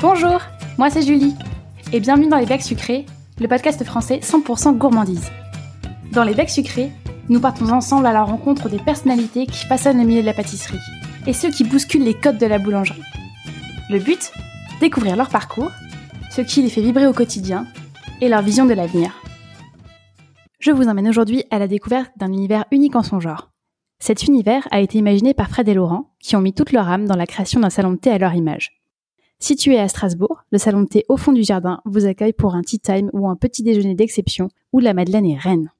Bonjour, moi c'est Julie, et bienvenue dans les Becs Sucrés, le podcast français 100% gourmandise. Dans les Becs Sucrés, nous partons ensemble à la rencontre des personnalités qui façonnent le milieu de la pâtisserie, et ceux qui bousculent les codes de la boulangerie. Le but Découvrir leur parcours, ce qui les fait vibrer au quotidien, et leur vision de l'avenir. Je vous emmène aujourd'hui à la découverte d'un univers unique en son genre. Cet univers a été imaginé par Fred et Laurent, qui ont mis toute leur âme dans la création d'un salon de thé à leur image. Situé à Strasbourg, le salon de thé au fond du jardin vous accueille pour un tea time ou un petit déjeuner d'exception où la Madeleine est reine.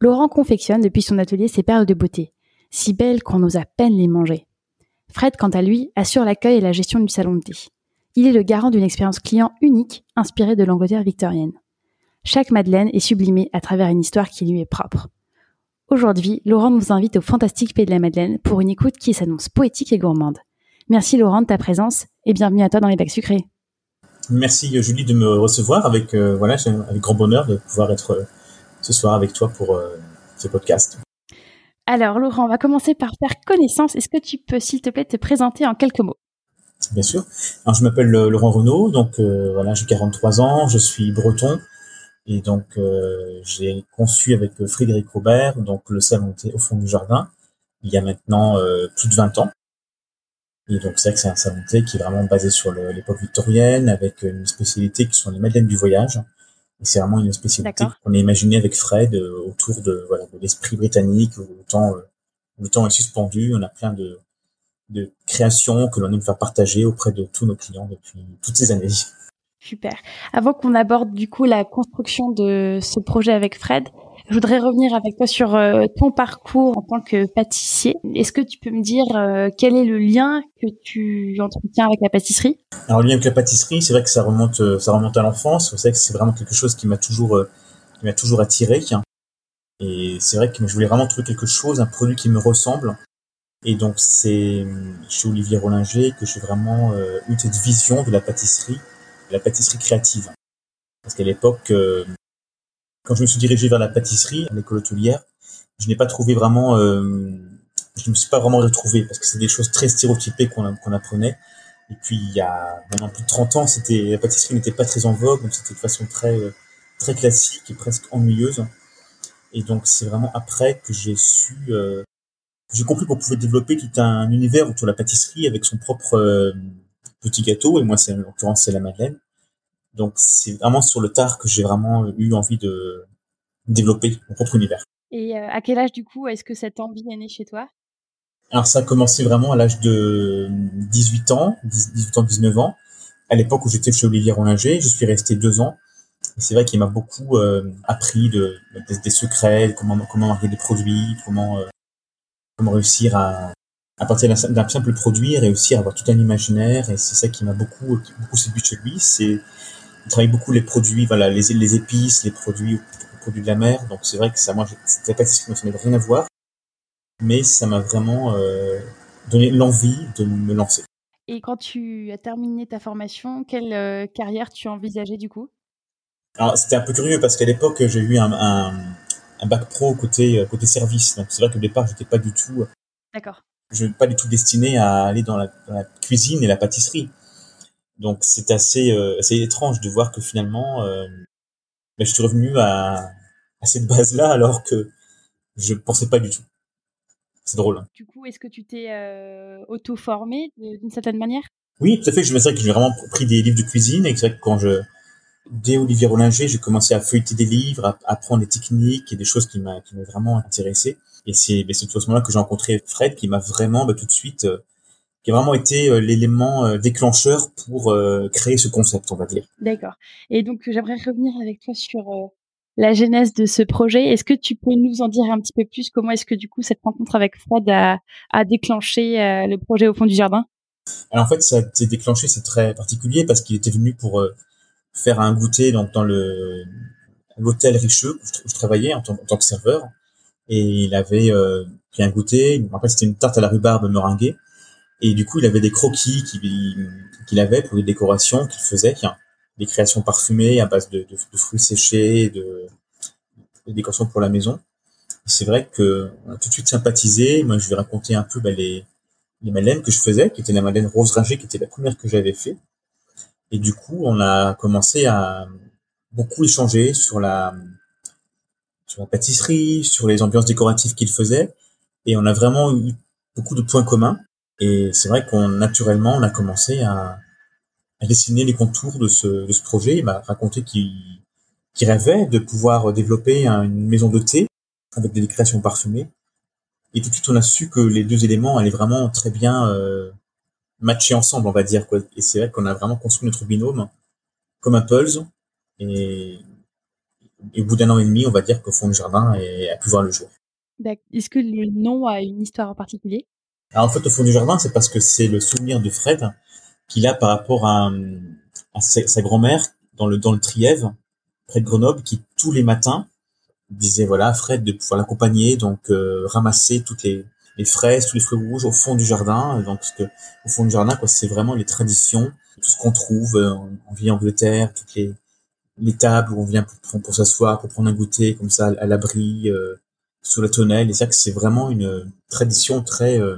Laurent confectionne depuis son atelier ses perles de beauté, si belles qu'on ose à peine les manger. Fred, quant à lui, assure l'accueil et la gestion du salon de thé. Il est le garant d'une expérience client unique inspirée de l'Angleterre victorienne. Chaque Madeleine est sublimée à travers une histoire qui lui est propre. Aujourd'hui, Laurent nous invite au fantastique pays de la Madeleine pour une écoute qui s'annonce poétique et gourmande. Merci Laurent de ta présence et bienvenue à toi dans les bacs sucrés. Merci Julie de me recevoir avec euh, voilà avec grand bonheur de pouvoir être euh, ce soir avec toi pour euh, ce podcast. Alors Laurent, on va commencer par faire connaissance. Est-ce que tu peux s'il te plaît te présenter en quelques mots? Bien sûr. Alors je m'appelle Laurent Renaud, donc voilà j'ai 43 ans, je suis breton et donc j'ai conçu avec Frédéric Robert donc le salon au fond du jardin il y a maintenant plus de 20 ans. Et donc c'est vrai que c'est un salon qui est vraiment basé sur l'époque victorienne, avec une spécialité qui sont les madeleines du voyage. Et c'est vraiment une spécialité qu'on a imaginée avec Fred euh, autour de voilà de l'esprit britannique où le temps euh, le temps est suspendu. On a plein de de créations que l'on aime faire partager auprès de tous nos clients depuis toutes ces années. Super. Avant qu'on aborde du coup la construction de ce projet avec Fred, je voudrais revenir avec toi sur euh, ton parcours en tant que pâtissier. Est-ce que tu peux me dire euh, quel est le lien que tu entretiens avec la pâtisserie? Alors le lien avec la pâtisserie, c'est vrai que ça remonte, euh, ça remonte à l'enfance. C'est vrai que c'est vraiment quelque chose qui m'a toujours, qui m'a toujours attiré. Et c'est vrai que je voulais vraiment trouver quelque chose, un produit qui me ressemble. Et donc c'est chez Olivier Rollinger que j'ai vraiment eu cette vision de la pâtisserie, de la pâtisserie créative. Parce qu'à l'époque, quand je me suis dirigé vers la pâtisserie, à l'école hôtelière, je n'ai pas trouvé vraiment, euh, je ne me suis pas vraiment retrouvé parce que c'est des choses très stéréotypées qu'on apprenait. Et puis il y a maintenant plus de 30 ans, c'était la pâtisserie n'était pas très en vogue, donc c'était de façon très euh, très classique et presque ennuyeuse. Et donc c'est vraiment après que j'ai su, euh, j'ai compris qu'on pouvait développer tout un univers autour de la pâtisserie avec son propre euh, petit gâteau. Et moi, c'est en l'occurrence c'est la madeleine. Donc c'est vraiment sur le tard que j'ai vraiment eu envie de développer mon propre univers. Et euh, à quel âge du coup est-ce que cette envie est née chez toi? Alors ça a commencé vraiment à l'âge de 18 ans, 18 ans, 19 ans, à l'époque où j'étais chez Olivier Rollinger. Je suis resté deux ans. Et c'est vrai qu'il m'a beaucoup euh, appris de, des, secrets, comment comment marquer des produits, comment euh, comment réussir à à partir d'un simple produit réussir à avoir tout un imaginaire et c'est ça qui m'a beaucoup beaucoup séduit chez lui c'est il travaille beaucoup les produits, voilà, les, les épices, les produits, les produits de la mer. Donc c'est vrai que ça, moi, c'était pas ce qui rien à voir, mais ça m'a vraiment euh, donné l'envie de me lancer. Et quand tu as terminé ta formation, quelle euh, carrière tu envisageais du coup? Alors c'était un peu curieux parce qu'à l'époque j'ai eu un, un, un, bac pro côté euh, côté service. Donc c'est vrai que au départ j'étais pas du tout. D'accord. Je pas du tout destiné à aller dans la, dans la cuisine et la pâtisserie. Donc c'est assez, euh, assez étrange de voir que finalement, euh, ben, je suis revenu à, à cette base-là alors que je pensais pas du tout. C'est drôle. Hein. Du coup, est-ce que tu t'es euh, auto-formé d'une certaine manière? Oui, tout à fait. Je me sais que j'ai vraiment pris des livres de cuisine et c'est vrai que quand je dès Olivier Rollinger, j'ai commencé à feuilleter des livres, à apprendre des techniques et des choses qui m'a qui m'ont vraiment intéressé. Et c'est ben, c'est à ce moment-là que j'ai rencontré Fred qui m'a vraiment ben, tout de suite euh, qui a vraiment été euh, l'élément euh, déclencheur pour euh, créer ce concept, on va dire. D'accord. Et donc j'aimerais revenir avec toi sur la genèse de ce projet. Est-ce que tu peux nous en dire un petit peu plus? Comment est-ce que du coup cette rencontre avec Fred a, a déclenché le projet au fond du jardin? Alors en fait, ça a été déclenché, c'est très particulier parce qu'il était venu pour faire un goûter donc dans le l'hôtel Richeux où je, travaillais en, tant, que serveur et il avait pris un goûter. Après c'était une tarte à la rhubarbe meringuée et du coup, il avait des croquis qu'il avait pour les décorations qu'il faisait, des créations parfumées à base de, fruits séchés, de, décorations pour la maison. C'est vrai que on a tout de suite sympathisé. Moi, je vais raconter un peu bah, les, les madeleines que je faisais, qui étaient la madeleine rose rangée, qui était la première que j'avais fait. Et du coup, on a commencé à beaucoup échanger sur la, sur la pâtisserie, sur les ambiances décoratives qu'il faisait. Et on a vraiment eu beaucoup de points communs. Et c'est vrai qu'on naturellement, on a commencé à, à dessiner les contours de ce, de ce projet. Il m'a raconté qu'il rêvait de pouvoir développer une maison de thé avec des décorations parfumées. Et tout de suite, on a su que les deux éléments allaient vraiment très bien euh, matcher ensemble, on va dire. Quoi. Et c'est vrai qu'on a vraiment construit notre binôme comme un puzzle. Et, au bout d'un an et demi, on va dire que Fond du Jardin a pu voir le jour. Est-ce que le nom a une histoire en particulier? Alors en fait, au fond du jardin, c'est parce que c'est le souvenir de Fred qu'il a par rapport à, sa, grand-mère dans le dans le Trièvre, près de Grenoble, qui tous les matins disait voilà Fred de pouvoir l'accompagner, donc euh, ramasser toutes les, les fraises, tous les fruits rouges au fond du jardin. Donc parce que au fond du jardin, quoi, c'est vraiment les traditions, tout ce qu'on trouve euh, en vieille Angleterre, toutes les les tables où on vient pour, pour s'asseoir, pour prendre un goûter comme ça à l'abri. Euh, sous la tonnelle. Et ça, que c'est vraiment une tradition très euh,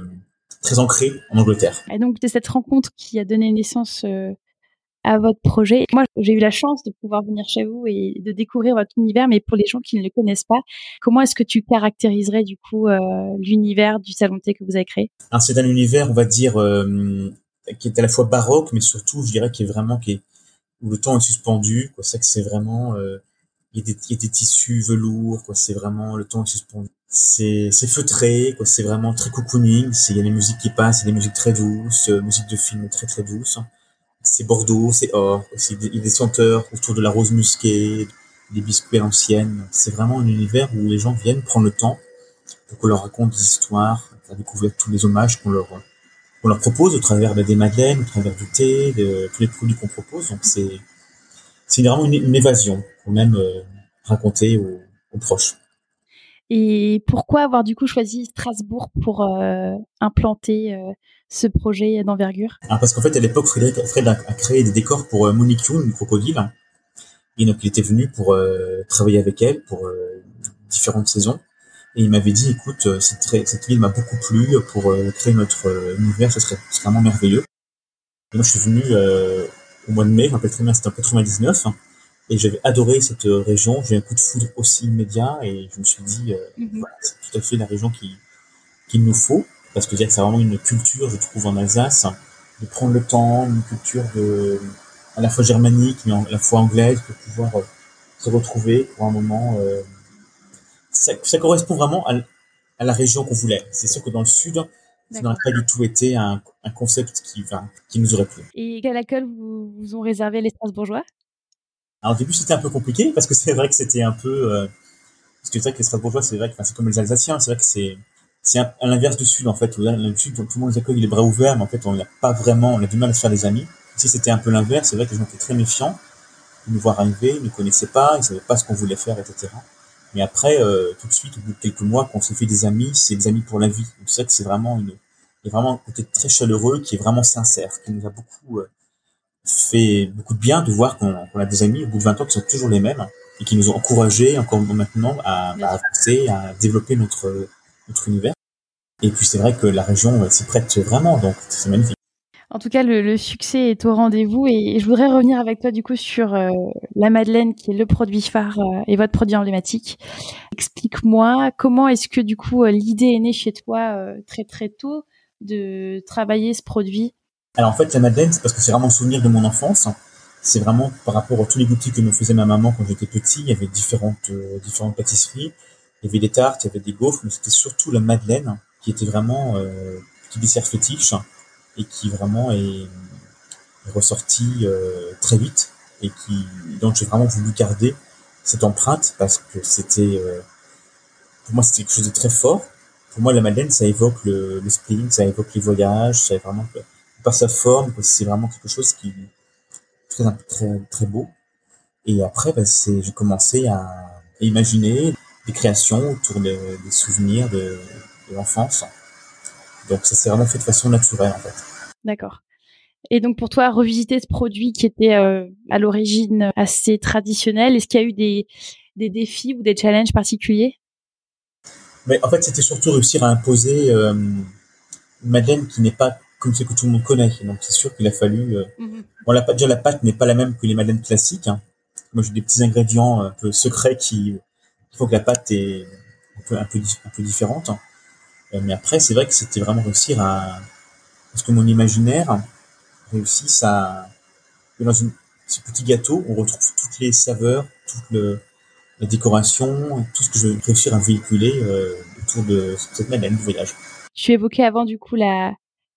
très ancrée en Angleterre. Et donc, c'est cette rencontre qui a donné naissance euh, à votre projet. Moi, j'ai eu la chance de pouvoir venir chez vous et de découvrir votre univers, mais pour les gens qui ne le connaissent pas, comment est-ce que tu caractériserais du coup euh, l'univers du salon de thé que vous avez créé? C'est un univers, on va dire, qui est à la fois baroque, mais surtout, je dirais, qui est vraiment qui est où le temps est suspendu. C'est que c'est vraiment il y a des, des tissus velours, quoi. C'est vraiment le temps est suspendu. C'est, c'est feutré, quoi. C'est vraiment très cocooning. C'est, il y a des musiques qui passent, il y a des musiques très douces, euh, musique de film très très douce. C'est Bordeaux, c'est or. Y a des senteurs autour de la rose musquée, des biscuits à l'ancienne. C'est vraiment un univers où les gens viennent prendre le temps pour qu'on leur raconte des histoires, à découvrir tous les hommages qu'on leur, qu'on leur propose au travers des madeleines, au travers du thé, de tous les produits qu'on propose. Donc c'est, c'est vraiment une, une évasion qu'on aime euh, raconter aux, aux, proches. Et pourquoi avoir du coup choisi Strasbourg pour euh, implanter euh, ce projet d'envergure? Ah, Parce qu'en fait, à l'époque, Fred a, créé des décors pour euh, Monique Youn, une crocodile. Et donc, il était venu pour euh, travailler avec elle pour euh, différentes saisons. Et il m'avait dit, écoute, cette, cette ville m'a beaucoup plu pour créer notre univers, ce serait vraiment merveilleux. Et moi, je suis venu au mois de mai, je me rappelle très bien, c'était en 99. Et j'avais adoré cette euh, région. J'ai eu un coup de foudre aussi immédiat et je me suis dit, euh, mm-hmm. voilà, c'est tout à fait la région qui qu'il nous faut parce que c'est vraiment une culture, je trouve, en Alsace, de prendre le temps, une culture de à la fois germanique mais à la fois anglaise pour pouvoir euh, se retrouver pour un moment. Euh, ça, ça, correspond vraiment à, à la région qu'on voulait. C'est sûr que dans le sud, ça n'aurait pas du tout été un, un concept qui, enfin, qui nous aurait plu. Et quel accueil vous, vous ont réservé les Strasbourgeois alors au début c'était un peu compliqué parce que c'est vrai que c'était un peu euh, parce que c'est vrai que les Strasbourgeois c'est vrai que c'est comme les Alsaciens c'est vrai que c'est c'est à l'inverse du sud en fait où là le sud tout le monde les accueille les bras ouverts mais en fait on n'a pas vraiment on a du mal à se faire des amis. Si c'était un peu l'inverse c'est vrai que les gens étaient très méfiants. De nous voir arriver ils ne connaissaient pas ils savaient pas ce qu'on voulait faire etc mais après euh, tout de suite au bout de quelques mois qu'on s'est fait des amis c'est des amis pour la vie donc c'est vrai que c'est vraiment une il y a vraiment un côté très chaleureux qui est vraiment sincère qui nous a beaucoup euh, fait beaucoup de bien de voir qu'on a des amis au bout de 20 ans qui sont toujours les mêmes et qui nous ont encouragés encore maintenant à, à avancer, à développer notre, notre univers. Et puis c'est vrai que la région s'y prête vraiment, donc c'est magnifique. En tout cas, le, le succès est au rendez-vous et je voudrais revenir avec toi du coup sur euh, la Madeleine qui est le produit phare euh, et votre produit emblématique. Explique-moi comment est-ce que du coup euh, l'idée est née chez toi très très tôt de travailler ce produit? Alors en fait, la Madeleine, c'est parce que c'est vraiment un souvenir de mon enfance. C'est vraiment par rapport à tous les goûters que me faisait ma maman quand j'étais petit. Il y avait différentes, euh, différentes pâtisseries. Il y avait des tartes, il y avait des gaufres, mais c'était surtout la Madeleine qui était vraiment euh, petit dessert fétiche et qui vraiment est, ressorti euh, très vite et qui donc j'ai vraiment voulu garder cette empreinte parce que c'était euh, pour moi c'était quelque chose de très fort. Pour moi la Madeleine ça évoque le, le ça évoque les voyages, ça vraiment par sa forme, c'est vraiment quelque chose qui très, très, très beau. Et après, bah, c'est, j'ai commencé à, imaginer des créations autour des, souvenirs de, l'enfance. Donc ça s'est vraiment fait de façon naturelle en fait. D'accord. Et donc pour toi, revisiter ce produit qui était euh, à l'origine assez traditionnel, est-ce qu'il y a eu des, des défis ou des challenges particuliers? Mais en fait, c'était surtout réussir à imposer euh, une Madeleine qui n'est pas comme ce que tout le monde connaît. Donc c'est sûr qu'il a fallu. Euh... Mm Bon, la déjà la pâte n'est pas la même que les madeleines classiques. Hein. Moi, j'ai des petits ingrédients un peu secrets qui, qui font que la pâte est un peu un peu, un peu différente. Euh, mais après, c'est vrai que c'était vraiment réussir à parce que mon imaginaire réussisse à dans une, ce petit gâteau, on retrouve toutes les saveurs, toute le, la décoration, tout ce que je vais réussir à véhiculer euh, autour de cette madeleine du voyage. Tu évoquais avant du coup la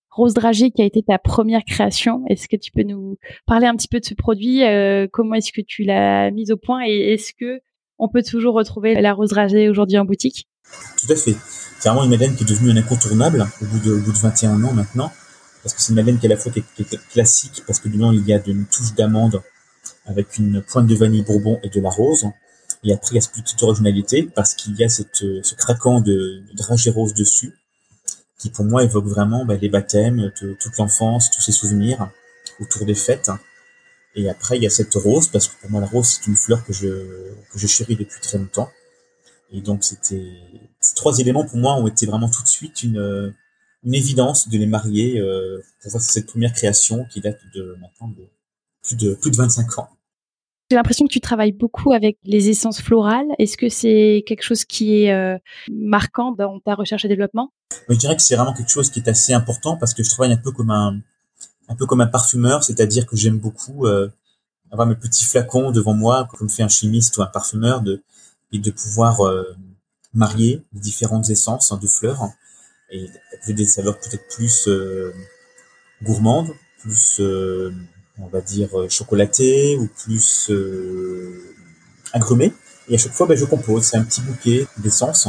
rose dragée qui a été ta première création. Est-ce que tu peux nous parler un petit peu de ce produit euh, Comment est-ce que tu l'as mise au point et est-ce que on peut toujours retrouver la rose dragée aujourd'hui en boutique? Tout à fait. C'est vraiment une madeleine qui est devenue un incontournable au bout de, au bout de 21 ans maintenant. Parce que c'est une madeleine qui est à la fois qui est, classique, parce que dedans il y a une touche d'amande avec une pointe de vanille bourbon et de la rose. Et après, il y a cette petite originalité parce qu'il y a cette, ce craquant de, de dragée rose dessus qui pour moi évoque vraiment bah, les baptêmes, de, toute l'enfance, tous ces souvenirs autour des fêtes. Et après, il y a cette rose, parce que pour moi, la rose, c'est une fleur que je, que je chéris depuis très longtemps. Et donc, c'était, ces trois éléments, pour moi, ont été vraiment tout de suite une, une évidence de les marier, euh, pour cette première création qui date de maintenant de plus de, plus de 25 ans. J'ai l'impression que tu travailles beaucoup avec les essences florales. Est-ce que c'est quelque chose qui est euh, marquant dans ta recherche et développement? Je dirais que c'est vraiment quelque chose qui est assez important parce que je travaille un peu comme un, un peu comme un parfumeur, c'est-à-dire que j'aime beaucoup euh, avoir mes petits flacons devant moi, comme fait un chimiste ou un parfumeur, de, et de pouvoir euh, marier différentes essences de fleurs et des saveurs peut-être plus euh, gourmandes, plus on va dire euh, chocolaté ou plus euh, agrumé. Et à chaque fois, ben, je compose. C'est un petit bouquet d'essence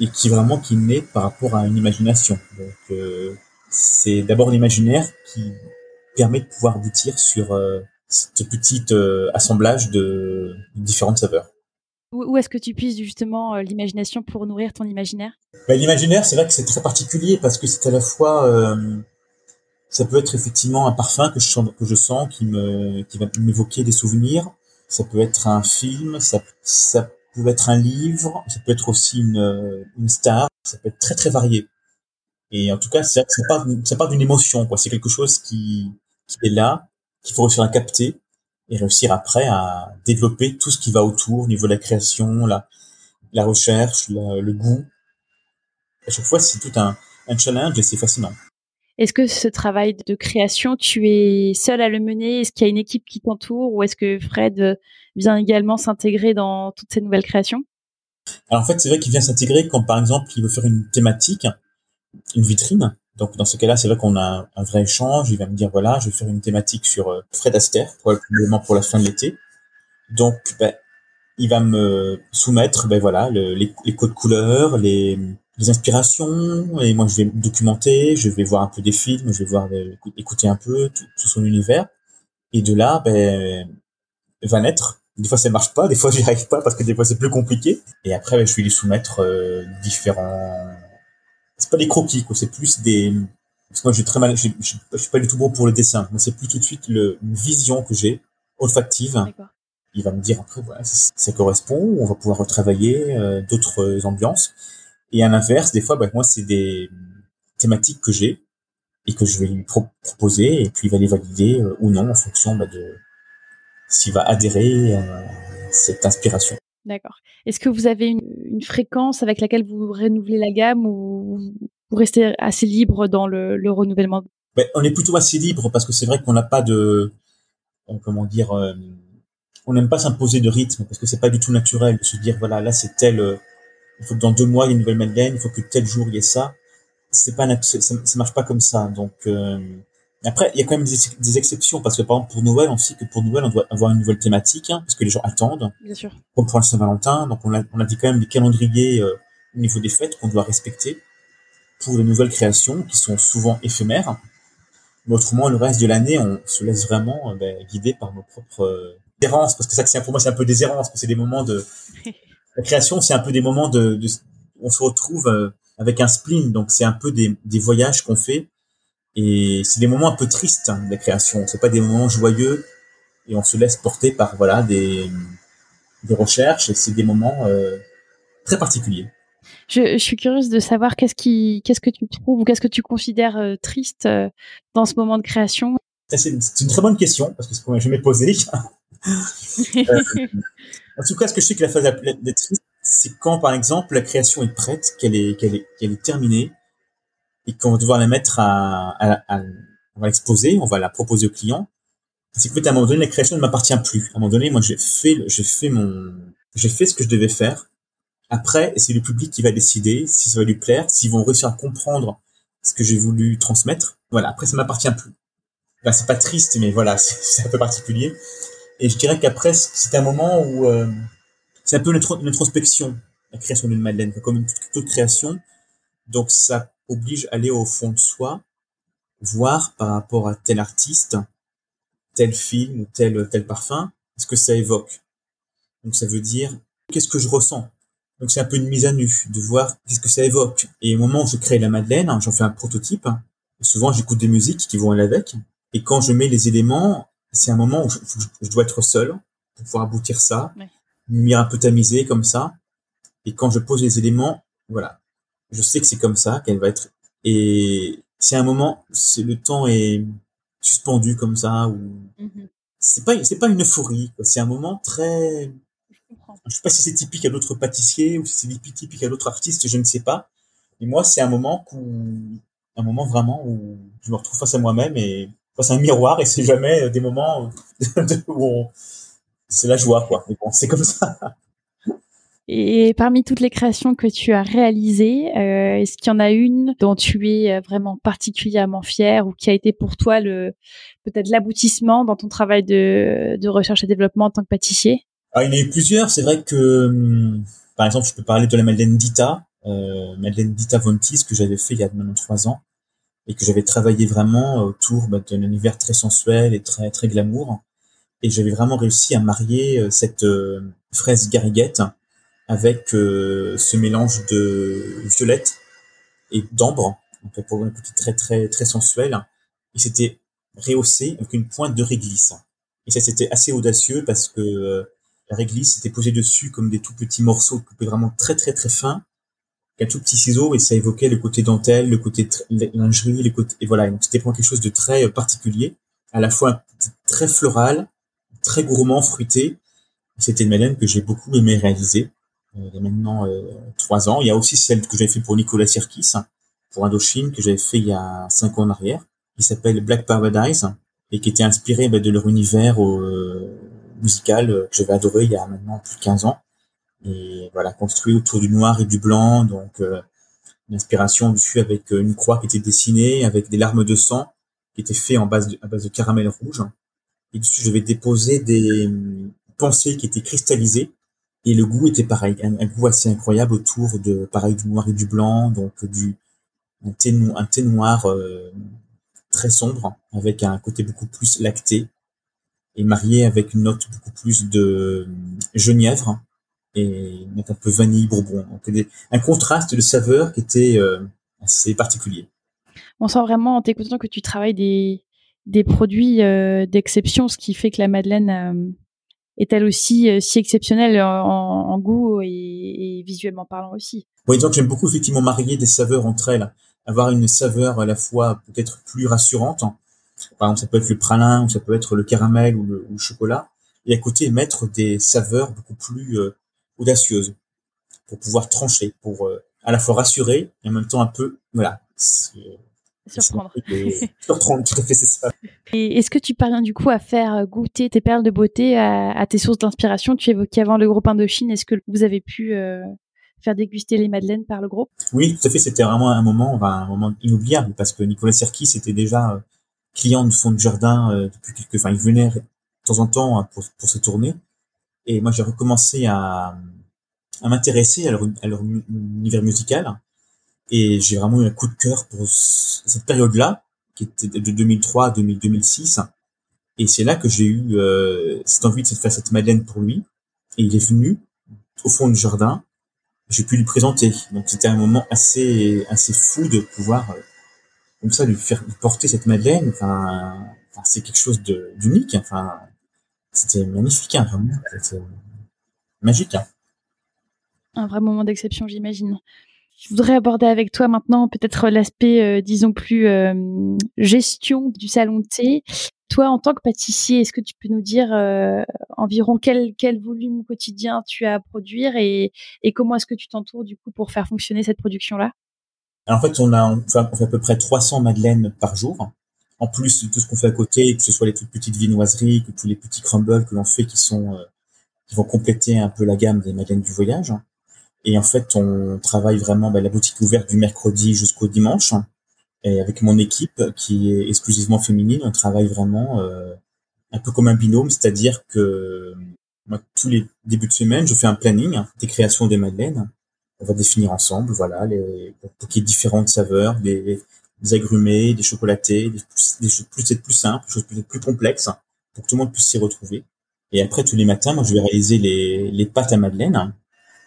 et qui vraiment qui naît par rapport à une imagination. Donc euh, c'est d'abord l'imaginaire qui permet de pouvoir aboutir sur euh, ce petit euh, assemblage de différentes saveurs. Où est-ce que tu puisses justement l'imagination pour nourrir ton imaginaire? Ben, L'imaginaire, c'est vrai que c'est très particulier parce que c'est à la fois euh, ça peut être effectivement un parfum que je sens, qui me qui va m'évoquer des souvenirs. Ça peut être un film, ça, ça peut être un livre, ça peut être aussi une, une star. Ça peut être très très varié. Et en tout cas, ça part, ça part d'une émotion, quoi. C'est quelque chose qui, qui est là, qu'il faut réussir à capter et réussir après à développer tout ce qui va autour, au niveau de la création, la, la recherche, le goût. À chaque fois, c'est tout un, un challenge et c'est fascinant. Est-ce que ce travail de création, tu es seul à le mener? Est-ce qu'il y a une équipe qui t'entoure ou est-ce que Fred vient également s'intégrer dans toutes ces nouvelles créations? Alors en fait, c'est vrai qu'il vient s'intégrer quand par exemple il veut faire une thématique, une vitrine. Donc dans ce cas-là, c'est vrai qu'on a un vrai échange. Il va me dire voilà, je vais faire une thématique sur euh, Fred Astaire, probablement pour la fin de l'été. Donc ben, il va me soumettre ben voilà le, les, codes couleurs, les inspirations. Et moi je vais documenter, je vais voir un peu des films, je vais voir écouter un peu tout, son univers. Et de là ben va naître. Des fois ça marche pas, des fois j'y arrive pas parce que des fois c'est plus compliqué. Et après ben, je vais lui soumettre euh, différents c'est pas des croquis quoi, c'est plus des parce que moi j'ai très mal je, je, suis pas du tout bon pour le dessin, mais c'est plus tout de suite le une vision que j'ai olfactive. Il va me dire après voilà, ça, correspond, on va pouvoir retravailler euh, d'autres ambiances et à l'inverse, des fois, bah, moi, c'est des thématiques que j'ai et que je vais lui proposer et puis il va les valider euh, ou non en fonction bah, de s'il va adhérer à cette inspiration. D'accord. Est-ce que vous avez une, fréquence avec laquelle vous renouvelez la gamme ou vous restez assez libre dans le, le renouvellement? Ben, On est plutôt assez libre parce que c'est vrai qu'on n'a pas de, euh, comment dire, euh, on n'aime pas s'imposer de rythme parce que c'est pas du tout naturel de se dire voilà là c'est tel il faut que dans deux mois il y ait une nouvelle Madeleine, il faut que tel jour il y ait ça. C'est pas ça, ça marche pas comme ça. Donc euh, après il y a quand même des, exceptions parce que par exemple pour Noël on sait que pour Noël on doit avoir une nouvelle thématique hein, parce que les gens attendent. Bien sûr. Comme pour la Saint-Valentin, donc on a on a dit quand même des calendriers euh, au niveau des fêtes qu'on doit respecter pour les nouvelles créations qui sont souvent éphémères. Mais autrement le reste de l'année on se laisse vraiment euh, ben, guider par nos propres euh, errances parce que ça c'est pour moi c'est un peu des errances parce que c'est des moments de la création, c'est un peu des moments de, de on se retrouve euh, avec un spleen, donc c'est un peu des, des voyages qu'on fait, et c'est des moments un peu tristes hein, la création. C'est pas des moments joyeux, et on se laisse porter par voilà des des recherches, et c'est des moments euh, très particuliers. Je, suis curieuse de savoir qu'est-ce qui, qu'est-ce que tu trouves ou qu'est-ce que tu considères triste dans ce moment de création? C'est une très bonne question parce que c'est ce que je m'ai posé. en tout cas, ce que je sais que la phase d'être triste, c'est quand, par exemple, la création est prête, qu'elle est, qu'elle est, qu'elle est terminée, et qu'on va devoir la mettre à, à, on va l'exposer, on va la proposer au client. C'est qu'en fait, à un moment donné, la création ne m'appartient plus. À un moment donné, moi, j'ai fait, j'ai fait mon, j'ai fait ce que je devais faire. Après, c'est le public qui va décider si ça va lui plaire, s'ils vont réussir à comprendre ce que j'ai voulu transmettre. Voilà. Après, ça m'appartient plus. Là, c'est pas triste, mais voilà, c'est un peu particulier. Et je dirais qu'après, c'est un moment où euh, c'est un peu une, introspection, la création d'une Madeleine, comme toute, toute, création. Donc ça oblige à aller au fond de soi, voir par rapport à tel artiste, tel film ou tel tel parfum, ce que ça évoque? Donc ça veut dire qu'est-ce que je ressens? Donc c'est un peu une mise à nu de voir qu'est-ce que ça évoque. Et au moment où je crée la Madeleine, j'en fais un prototype. souvent j'écoute des musiques qui vont aller avec. Et quand je mets les éléments, c'est un moment où je, dois être seul pour pouvoir aboutir ça, ouais. lumière un peu tamisée comme ça. Et quand je pose les éléments, voilà, je sais que c'est comme ça qu'elle va être. Et c'est un moment, c'est le temps est suspendu comme ça ou mm-hmm. c'est pas c'est pas une euphorie. C'est un moment très. Je sais pas si c'est typique à d'autres pâtissiers ou si c'est typique à d'autres artistes, je ne sais pas. Et moi, c'est un moment où, un moment vraiment où je me retrouve face à moi-même et c'est un miroir et c'est jamais des moments où c'est la joie, quoi. Mais bon, c'est comme ça. Et parmi toutes les créations que tu as réalisées, euh, est-ce qu'il y en a une dont tu es vraiment particulièrement fier ou qui a été pour toi le peut-être l'aboutissement dans ton travail de, recherche et développement en tant que pâtissier? Ah, Il y en a eu plusieurs. C'est vrai que, hum, par exemple, je peux parler de la Madeleine Dita, euh, Madeleine Dita Vontis que j'avais fait il y a maintenant trois ans et que j'avais travaillé vraiment autour bah, d'un univers très sensuel et très très glamour. Et j'avais vraiment réussi à marier euh, cette euh, fraise gariguette avec euh, ce mélange de violette et d'ambre, donc pour un côté très très très sensuel. Et c'était rehaussé avec une pointe de réglisse. Et ça c'était assez audacieux parce que la réglisse était posée dessus comme des tout petits morceaux coupés vraiment très très très fins un tout petit ciseau et ça évoquait le côté dentelle, le côté lingerie, le côté et voilà, c'était vraiment quelque chose de très euh, particulier, à la fois très floral, très gourmand, fruité. C'était une madeleine que j'ai beaucoup aimé réaliser. Euh, il y a maintenant euh, trois ans. Il y a aussi celle que j'avais fait pour Nicolas Sirkis, pour Indochine, que j'avais fait il y a cinq ans en arrière, qui s'appelle Black Paradise et qui était inspiré bah, de leur univers musical que j'avais adoré il y a maintenant plus de 15 ans et voilà construit autour du noir et du blanc donc euh, une inspiration dessus avec euh, une croix qui était dessinée avec des larmes de sang qui étaient fait en base à base de caramel rouge et dessus je vais déposer des hum, pensées qui étaient cristallisées et le goût était pareil un, goût assez incroyable autour de pareil du noir et du blanc donc du un thé, noir euh, très sombre avec un côté beaucoup plus lacté et marié avec une note beaucoup plus de genièvre et mettre un peu vanille bourbon. Donc un contraste de saveurs qui était euh, assez particulier. On sent vraiment en t'écoutant que tu travailles des, des produits euh, d'exception, ce qui fait que la Madeleine est elle aussi si exceptionnelle en, goût et, visuellement parlant aussi. Oui, donc j'aime beaucoup effectivement marier des saveurs entre elles, avoir une saveur à la fois peut-être plus rassurante. Par exemple, ça peut être le pralin ou ça peut être le caramel ou le, ou le chocolat, et à côté mettre des saveurs beaucoup plus audacieuse pour pouvoir trancher, pour euh, à la fois rassurer et en même temps un peu, voilà. Surprendre. Surprendre, tout à fait, c'est ça. Et est-ce que tu parviens du coup à faire goûter tes perles de beauté à, tes sources d'inspiration? Tu évoquais avant le groupe Indochine. Est-ce que vous avez pu euh, faire déguster les madeleines par le groupe? Oui, tout à fait. C'était vraiment un moment, un moment inoubliable parce que Nicolas Serkis était déjà euh, client du fond de jardin depuis quelques. Enfin, il venait de temps en temps hein, pour, pour se tourner. Et moi, j'ai recommencé à, à m'intéresser à leur, à leur univers musical. Et j'ai vraiment eu un coup de cœur pour cette période-là, qui était de 2003 à 2006. Et c'est là que j'ai eu euh, cette envie de faire cette Madeleine pour lui. Et il est venu au fond du jardin. J'ai pu lui présenter. Donc c'était un moment assez assez fou de pouvoir euh, comme ça lui faire porter cette Madeleine. Enfin, c'est quelque chose d'unique. Enfin, c'était magnifique, hein, vraiment. C'était magique. Hein. Un vrai moment d'exception, j'imagine. Je voudrais aborder avec toi maintenant peut-être l'aspect, euh, disons, plus euh, gestion du salon de thé. Toi, en tant que pâtissier, est-ce que tu peux nous dire euh, environ quel, quel volume quotidien tu as à produire et, et comment est-ce que tu t'entoures du coup pour faire fonctionner cette production-là? En fait, on a fait, à peu près 300 madeleines par jour. En plus de tout ce qu'on fait à côté, que ce soit les toutes petites viennoiseries, que tous les petits crumbles que l'on fait qui sont qui vont compléter un peu la gamme des madeleines du voyage. Et en fait, on travaille vraiment bah, la boutique ouverte du mercredi jusqu'au dimanche. Et avec mon équipe qui est exclusivement féminine, on travaille vraiment euh, un peu comme un binôme, c'est-à-dire que moi, tous les débuts de semaine, je fais un planning des créations des madeleines. On va définir ensemble, voilà, les, pour qu'il y ait différentes saveurs, des, des agrumés, des chocolatés, des, des choses peut-être plus simples, des choses peut-être plus complexes, pour que tout le monde puisse s'y retrouver. Et après, tous les matins, moi, je vais réaliser les, les pâtes à madeleine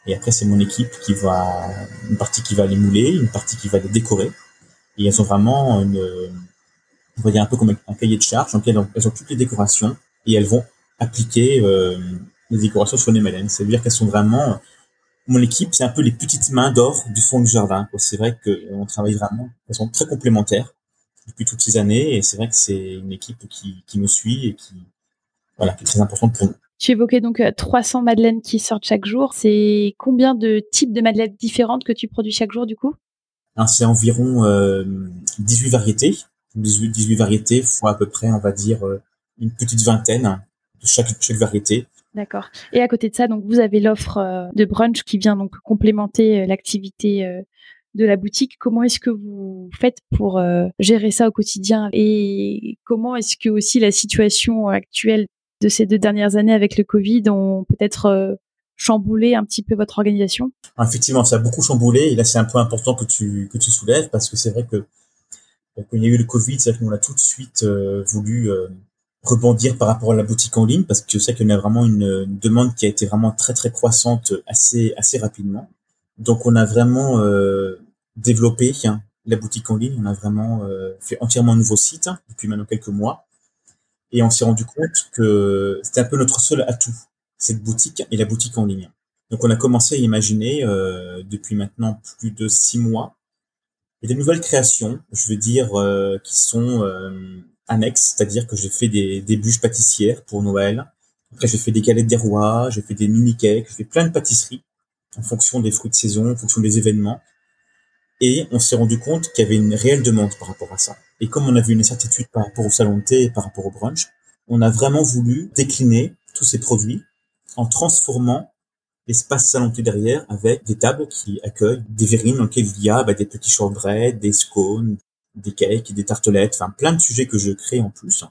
et après, c'est mon équipe qui va, une partie qui va les mouler, une partie qui va les décorer. Et elles ont vraiment une, on va dire un peu comme un cahier de charge, elles ont, elles ont toutes les décorations et elles vont appliquer euh, les décorations sur les madeleines. C'est-à-dire qu'elles sont vraiment, mon équipe, c'est un peu les petites mains d'or du fond du jardin. C'est vrai qu'on travaille vraiment, elles sont très complémentaires depuis toutes ces années et c'est vrai que c'est une équipe qui, qui nous suit et qui, voilà, qui est très importante pour nous. Tu évoquais donc 300 euh, madeleines qui sortent chaque jour. C'est combien de types de madeleines différentes que tu produis chaque jour du coup? C'est environ 18 euh, variétés. 18, 18 variétés fois à peu près, on va dire, euh, une petite vingtaine de chaque, chaque variété. D'accord. Et à côté de ça, donc vous avez l'offre de brunch qui vient donc complémenter l'activité de la boutique. Comment est-ce que vous faites pour gérer ça au quotidien? Et comment est-ce que aussi la situation actuelle de ces deux dernières années avec le Covid ont peut-être euh, chamboulé un petit peu votre organisation? Ah, Effectivement, ça a beaucoup chamboulé et là c'est un point important que tu que tu soulèves parce que c'est vrai que quand il y a eu le Covid, c'est vrai qu'on a tout de suite euh, voulu euh, rebondir par rapport à la boutique en ligne parce que c'est qu'il y a vraiment une, demande qui a été vraiment très très croissante assez assez rapidement. Donc on a vraiment développé hein, la boutique en ligne, on a vraiment fait entièrement un nouveau site hein, depuis maintenant quelques mois et on s'est rendu compte que c'était un peu notre seul atout, cette boutique et la boutique en ligne. Donc on a commencé à imaginer euh, depuis maintenant plus de six mois des nouvelles créations, je veux dire, euh, qui sont euh, annexes, c'est-à-dire que j'ai fait des, des bûches pâtissières pour Noël. Après j'ai fait des galettes des rois, j'ai fait des mini cakes, j'ai fait plein de pâtisseries en fonction des fruits de saison, en fonction des événements. Et on s'est rendu compte qu'il y avait une réelle demande par rapport à ça. Et comme on a vu une incertitude par rapport au salon de thé et par rapport au brunch, on a vraiment voulu décliner tous ces produits en transformant l'espace salon de thé derrière avec des tables qui accueillent des verrines dans lesquelles il y a bah, des petits shortbread, des scones, des cakes, des tartelettes, enfin plein de sujets que je crée en plus.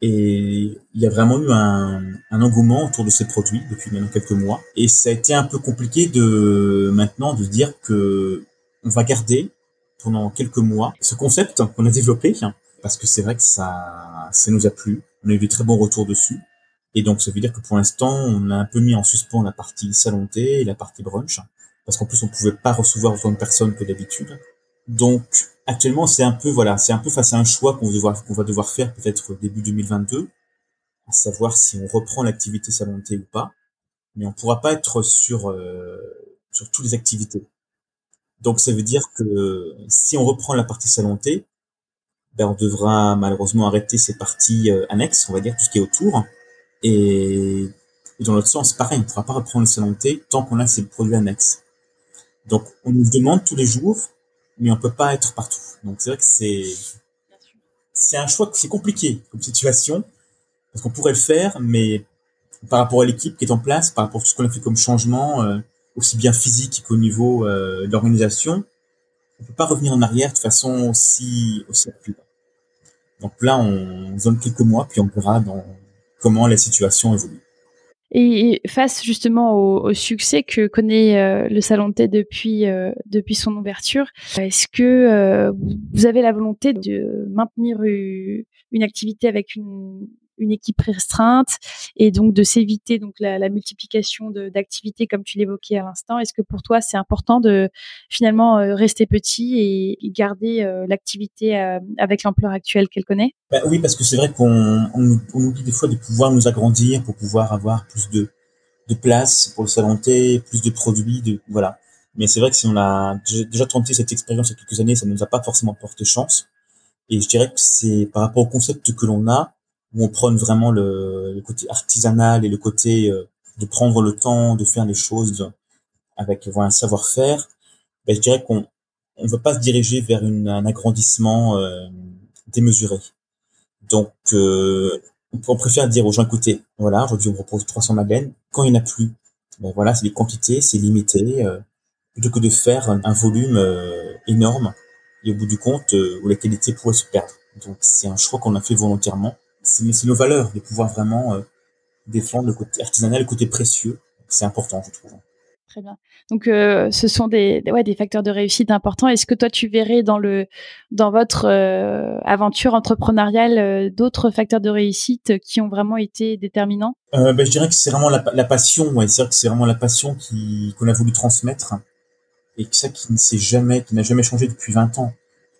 Et il y a vraiment eu un, un, engouement autour de ces produits depuis maintenant quelques mois. Et ça a été un peu compliqué de maintenant de dire que on va garder pendant quelques mois ce concept qu'on a développé parce que c'est vrai que ça, ça nous a plu. On a eu des très bons retours dessus. Et donc, ça veut dire que pour l'instant, on a un peu mis en suspens la partie salon et la partie brunch. Parce qu'en plus, on pouvait pas recevoir autant de personnes que d'habitude. Donc, actuellement, c'est un peu, voilà, c'est un peu face à un choix qu'on va devoir, faire peut-être début 2022. À savoir si on reprend l'activité salon ou pas. Mais on pourra pas être sur, euh, sur toutes les activités. Donc ça veut dire que si on reprend la partie salon thé, ben on devra malheureusement arrêter ces parties euh, annexes, on va dire tout ce qui est autour. Et, dans l'autre sens, pareil, on ne pourra pas reprendre le salon tant qu'on a ces produits annexes. Donc on nous demande tous les jours, mais on peut pas être partout. Donc c'est vrai que c'est c'est un choix, c'est compliqué comme situation parce qu'on pourrait le faire, mais par rapport à l'équipe qui est en place, par rapport à tout ce qu'on a fait comme changement. Euh, aussi bien physique qu'au niveau euh, de l'organisation, on peut pas revenir en arrière de façon aussi aussi rapide. Donc là, on donne quelques mois, puis on verra comment la situation évolue. Et face justement au, succès que connaît euh, le salon de depuis euh, depuis son ouverture, est-ce que vous avez la volonté de maintenir une activité avec une une équipe restreinte et donc de s'éviter donc la, multiplication d'activités comme tu l'évoquais à l'instant. Est-ce que pour toi c'est important de finalement euh, rester petit et, garder euh, l'activité euh, avec l'ampleur actuelle qu'elle connaît? Bah Oui, parce que c'est vrai qu'on on, oublie des fois de pouvoir nous agrandir pour pouvoir avoir plus de, de place pour le salon plus de produits, de voilà. Mais c'est vrai que si on a déjà tenté cette expérience il y a quelques années, ça ne nous a pas forcément porté chance. Et je dirais que c'est par rapport au concept que l'on a, où on prône vraiment le, côté artisanal et le côté euh, de prendre le temps de faire les choses avec voilà, un savoir-faire, ben, je dirais qu'on on ne veut pas se diriger vers une, un agrandissement euh, démesuré. Donc, euh, on préfère dire aux gens, écoutez, voilà, aujourd'hui on propose 300 magazines. Quand il n'y en a plus, ben voilà, c'est des quantités, c'est limité, euh, plutôt que de faire un, volume euh, énorme et au bout du compte euh, où la qualité pourrait se perdre. Donc c'est un choix qu'on a fait volontairement. C'est nos valeurs de pouvoir vraiment défendre le côté artisanal, le côté précieux. C'est important, je trouve. Très bien. Donc, euh, ce sont des, ouais, des facteurs de réussite importants. Est-ce que toi, tu verrais dans le dans votre euh, aventure entrepreneuriale euh, d'autres facteurs de réussite qui ont vraiment été déterminants? Ben, Je dirais que c'est vraiment la, la passion. Ouais, c'est que c'est vraiment la passion qui qu'on a voulu transmettre et que ça qui ne s'est jamais, qui n'a jamais changé depuis 20 ans.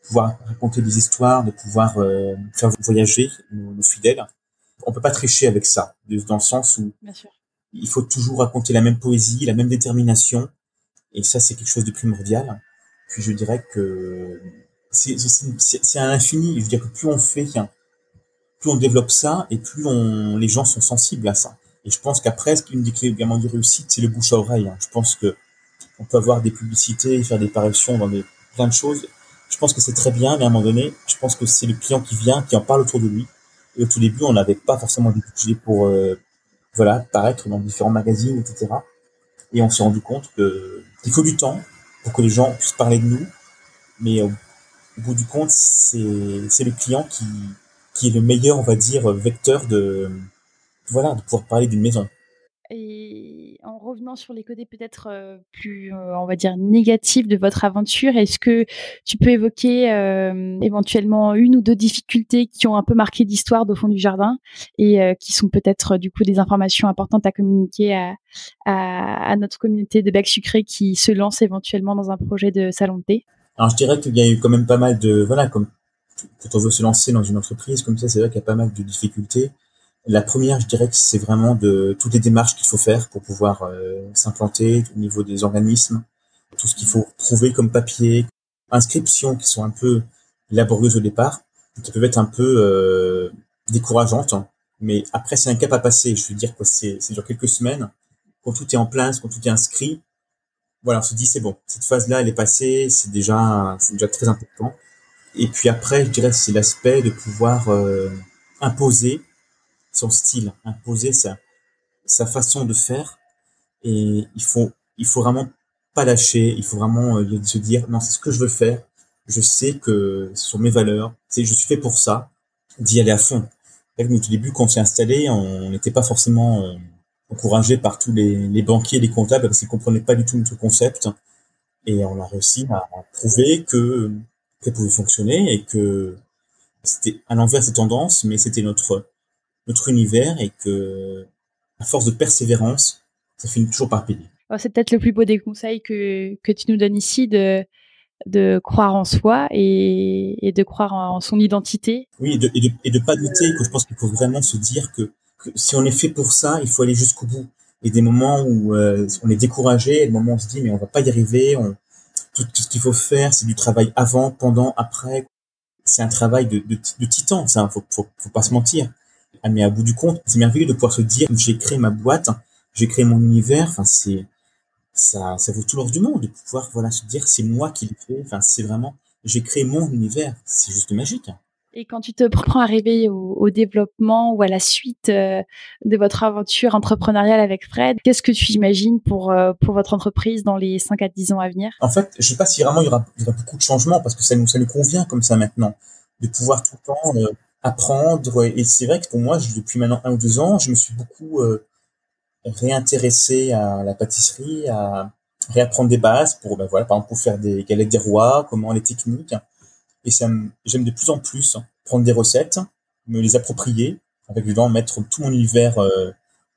Pouvoir raconter des histoires, de pouvoir faire voyager nos, nos, fidèles. On peut pas tricher avec ça, dans le sens où Bien sûr il faut toujours raconter la même poésie, la même détermination. Et ça, c'est quelque chose de primordial. Puis je dirais que c'est un infini. Je veux dire que plus on fait, plus on développe ça, et plus on, les gens sont sensibles à ça. Et je pense qu'après, une des clés également de réussite, c'est le bouche à oreille. Hein. Je pense que on peut avoir des publicités, faire des parutions dans des, plein de choses. Je pense que c'est très bien, mais à un moment donné, je pense que c'est le client qui vient, qui en parle autour de lui. Et au tout début, on n'avait pas forcément des budgets pour euh, voilà, paraître dans différents magazines, etc. Et on s'est rendu compte que qu'il faut du temps pour que les gens puissent parler de nous, mais au, bout du compte, c'est c'est le client qui qui est le meilleur, on va dire, vecteur de voilà, de pouvoir parler d'une maison. Revenant sur les côtés peut-être euh, plus, euh, on va dire, négatifs de votre aventure, est-ce que tu peux évoquer euh, éventuellement une ou deux difficultés qui ont un peu marqué l'histoire d'au fond du jardin et qui sont peut-être du coup des informations importantes à communiquer à, à, à notre communauté de Bec Sucré qui se lance éventuellement dans un projet de salon de thé? Alors je dirais qu'il y a eu quand même pas mal de, voilà, comme quand on veut se lancer dans une entreprise comme ça, c'est vrai qu'il y a pas mal de difficultés. La première, je dirais que c'est vraiment de toutes les démarches qu'il faut faire pour pouvoir euh, s'implanter au niveau des organismes, tout ce qu'il faut prouver comme papier, inscriptions qui sont un peu laborieuses au départ, qui peuvent être un peu euh, décourageantes, mais après c'est un cap à passer. Je veux dire que c'est sur quelques semaines, quand tout est en place, quand tout est inscrit, voilà, on se dit c'est bon, cette phase-là elle est passée, c'est déjà c'est déjà très important. Et puis après, je dirais c'est l'aspect de pouvoir euh, imposer son style, imposer sa, sa façon de faire. Et il faut, il faut vraiment pas lâcher. Il faut vraiment euh, se dire, non, c'est ce que je veux faire. Je sais que ce sont mes valeurs. C'est, je suis fait pour ça. D'y aller à fond. Au tout début, quand on s'est installé, on n'était pas forcément euh, encouragé par tous les, les banquiers, les comptables, parce qu'ils comprenaient pas du tout notre concept. Et on a réussi à, prouver que ça pouvait fonctionner et que c'était à l'envers des tendances, mais c'était notre notre univers et que, à force de persévérance, ça finit toujours par payer. Oh, c'est peut-être le plus beau des conseils que, que tu nous donnes ici de, de croire en soi et, et de croire en son identité. Oui, et de, et de, pas douter, que je pense qu'il faut vraiment se dire que, si on est fait pour ça, il faut aller jusqu'au bout. Et des moments où euh, on est découragé, des moments où on se dit mais on va pas y arriver, on, tout, ce qu'il faut faire, c'est du travail avant, pendant, après. C'est un travail de, de, de titan, ça, faut, faut, faut pas se mentir. Mais à bout du compte, c'est merveilleux de pouvoir se dire j'ai créé ma boîte, j'ai créé mon univers. Enfin, c'est ça, ça vaut tout l'or du monde de pouvoir voilà se dire c'est moi qui l'ai fait. Enfin, c'est vraiment j'ai créé mon univers. C'est juste magique. Et quand tu te prends à rêver au, développement ou à la suite euh, de votre aventure entrepreneuriale avec Fred, qu'est-ce que tu imagines pour, euh, pour votre entreprise dans les 5 à 10 ans à venir? En fait, je sais pas si vraiment il y aura, il y aura beaucoup de changements parce que ça nous, ça nous convient comme ça maintenant, de pouvoir tout le temps euh, apprendre. Et c'est vrai que pour moi, depuis maintenant un ou deux ans, je me suis beaucoup euh, réintéressé à la pâtisserie, à réapprendre des bases pour, ben voilà, par exemple, pour faire des galettes des rois, comment les techniques. Et j'aime de plus en plus prendre des recettes, me les approprier, avec dedans mettre tout mon univers euh,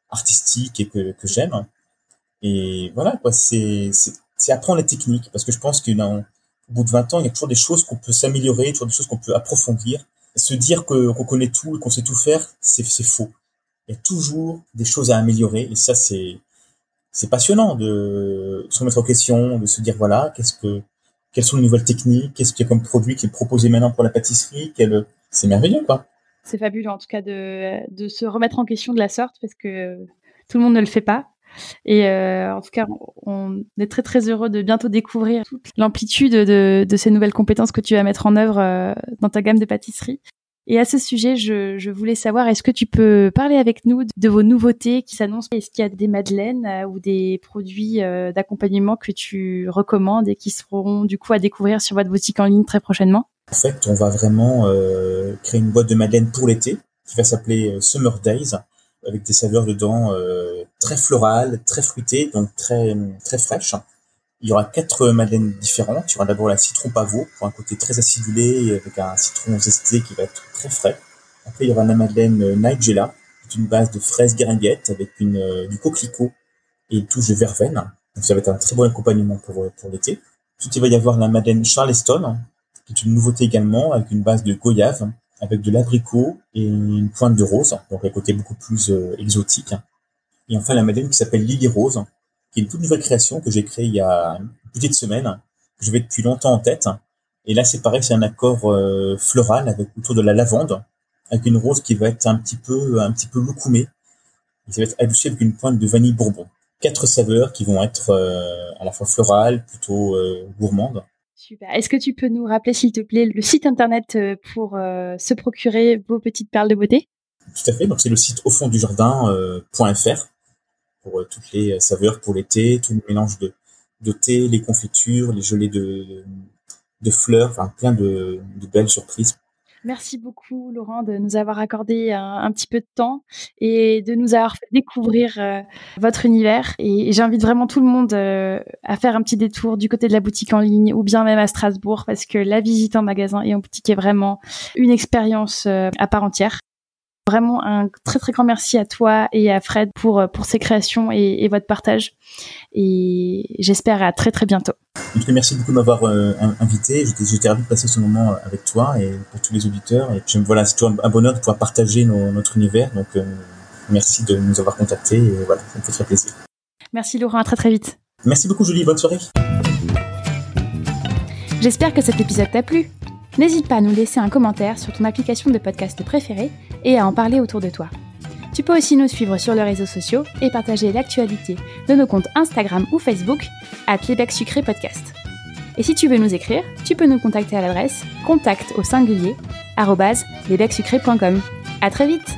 artistique et que, que j'aime. Et voilà, quoi, c'est apprendre les techniques, parce que je pense qu'au bout de 20 ans, il y a toujours des choses qu'on peut s'améliorer, toujours des choses qu'on peut approfondir se dire qu'on connaît tout et qu'on sait tout faire, c'est faux. Il y a toujours des choses à améliorer et ça c'est c'est passionnant de se remettre en question, de se dire voilà, qu'est-ce que, quelles sont les nouvelles techniques, qu'est-ce qu'il y a comme produit qui est proposé maintenant pour la pâtisserie, c'est merveilleux quoi. C'est fabuleux en tout cas de, de se remettre en question de la sorte parce que tout le monde ne le fait pas. Et euh, en tout cas, on est très très heureux de bientôt découvrir toute l'amplitude de, ces nouvelles compétences que tu vas mettre en œuvre euh, dans ta gamme de pâtisserie. Et à ce sujet, je, voulais savoir, est-ce que tu peux parler avec nous de vos nouveautés qui s'annoncent? Est-ce qu'il y a des madeleines euh, ou des produits d'accompagnement que tu recommandes et qui seront du coup à découvrir sur votre boutique en ligne très prochainement? En fait, on va vraiment créer une boîte de madeleine pour l'été qui va s'appeler Summer Days avec des saveurs dedans très florales, très fruitées, donc très très fraîches. Il y aura quatre madeleines différentes. Il y aura d'abord la citron pavot pour un côté très acidulé avec un citron zesté qui va être très frais. Après, il y aura la madeleine euh, Nigella, qui est une base de fraises guéringuettes avec une, euh, du coquelicot et touche de verveine. Donc ça va être un très bon accompagnement pour, euh, pour l'été. Ensuite, il va y avoir la madeleine Charleston, qui est une nouveauté également avec une base de goyave, avec de l'abricot et une pointe de rose, donc un côté beaucoup plus exotique. Et enfin, la madeleine qui s'appelle Lily Rose, qui est une toute nouvelle création que j'ai créée il y a une petite semaine, que je vais depuis longtemps en tête. Et là, c'est pareil, c'est un accord euh, floral avec autour de la lavande, avec une rose qui va être un petit peu, un petit peu loukoumée. Et ça va être adouci avec une pointe de vanille bourbon. Quatre saveurs qui vont être euh, à la fois florales, plutôt euh, gourmandes. Super. Est-ce que tu peux nous rappeler, s'il te plaît, le site internet pour se procurer vos petites perles de beauté? Tout à fait. Donc, c'est le site au fond du jardin.fr pour euh, toutes les saveurs pour l'été, tout le mélange de, de thé, les confitures, les gelées de, de fleurs, enfin plein de, de belles surprises. Merci beaucoup Laurent de nous avoir accordé un, petit peu de temps et de nous avoir fait découvrir euh, votre univers. Et, j'invite vraiment tout le monde euh, à faire un petit détour du côté de la boutique en ligne ou bien même à Strasbourg parce que la visite en magasin et en boutique est vraiment une expérience à part entière. Vraiment un très très grand merci à toi et à Fred pour, euh, pour ces créations et, votre partage. Et j'espère à très très bientôt. merci beaucoup de m'avoir euh, invité. J'étais ravi de passer ce moment avec toi et pour tous les auditeurs. Et voilà, c'est toujours un bonheur de pouvoir partager notre univers. Donc euh, merci de nous avoir contactés et voilà, ça me fait très plaisir. Merci Laurent, à très très vite. Merci beaucoup Julie, bonne soirée. J'espère que cet épisode t'a plu. N'hésite pas à nous laisser un commentaire sur ton application de podcast préférée et à en parler autour de toi. Tu peux aussi nous suivre sur les réseaux sociaux et partager l'actualité de nos comptes Instagram ou Facebook à Québec Sucré Podcast. Et si tu veux nous écrire, tu peux nous contacter à l'adresse contact au singulier À très vite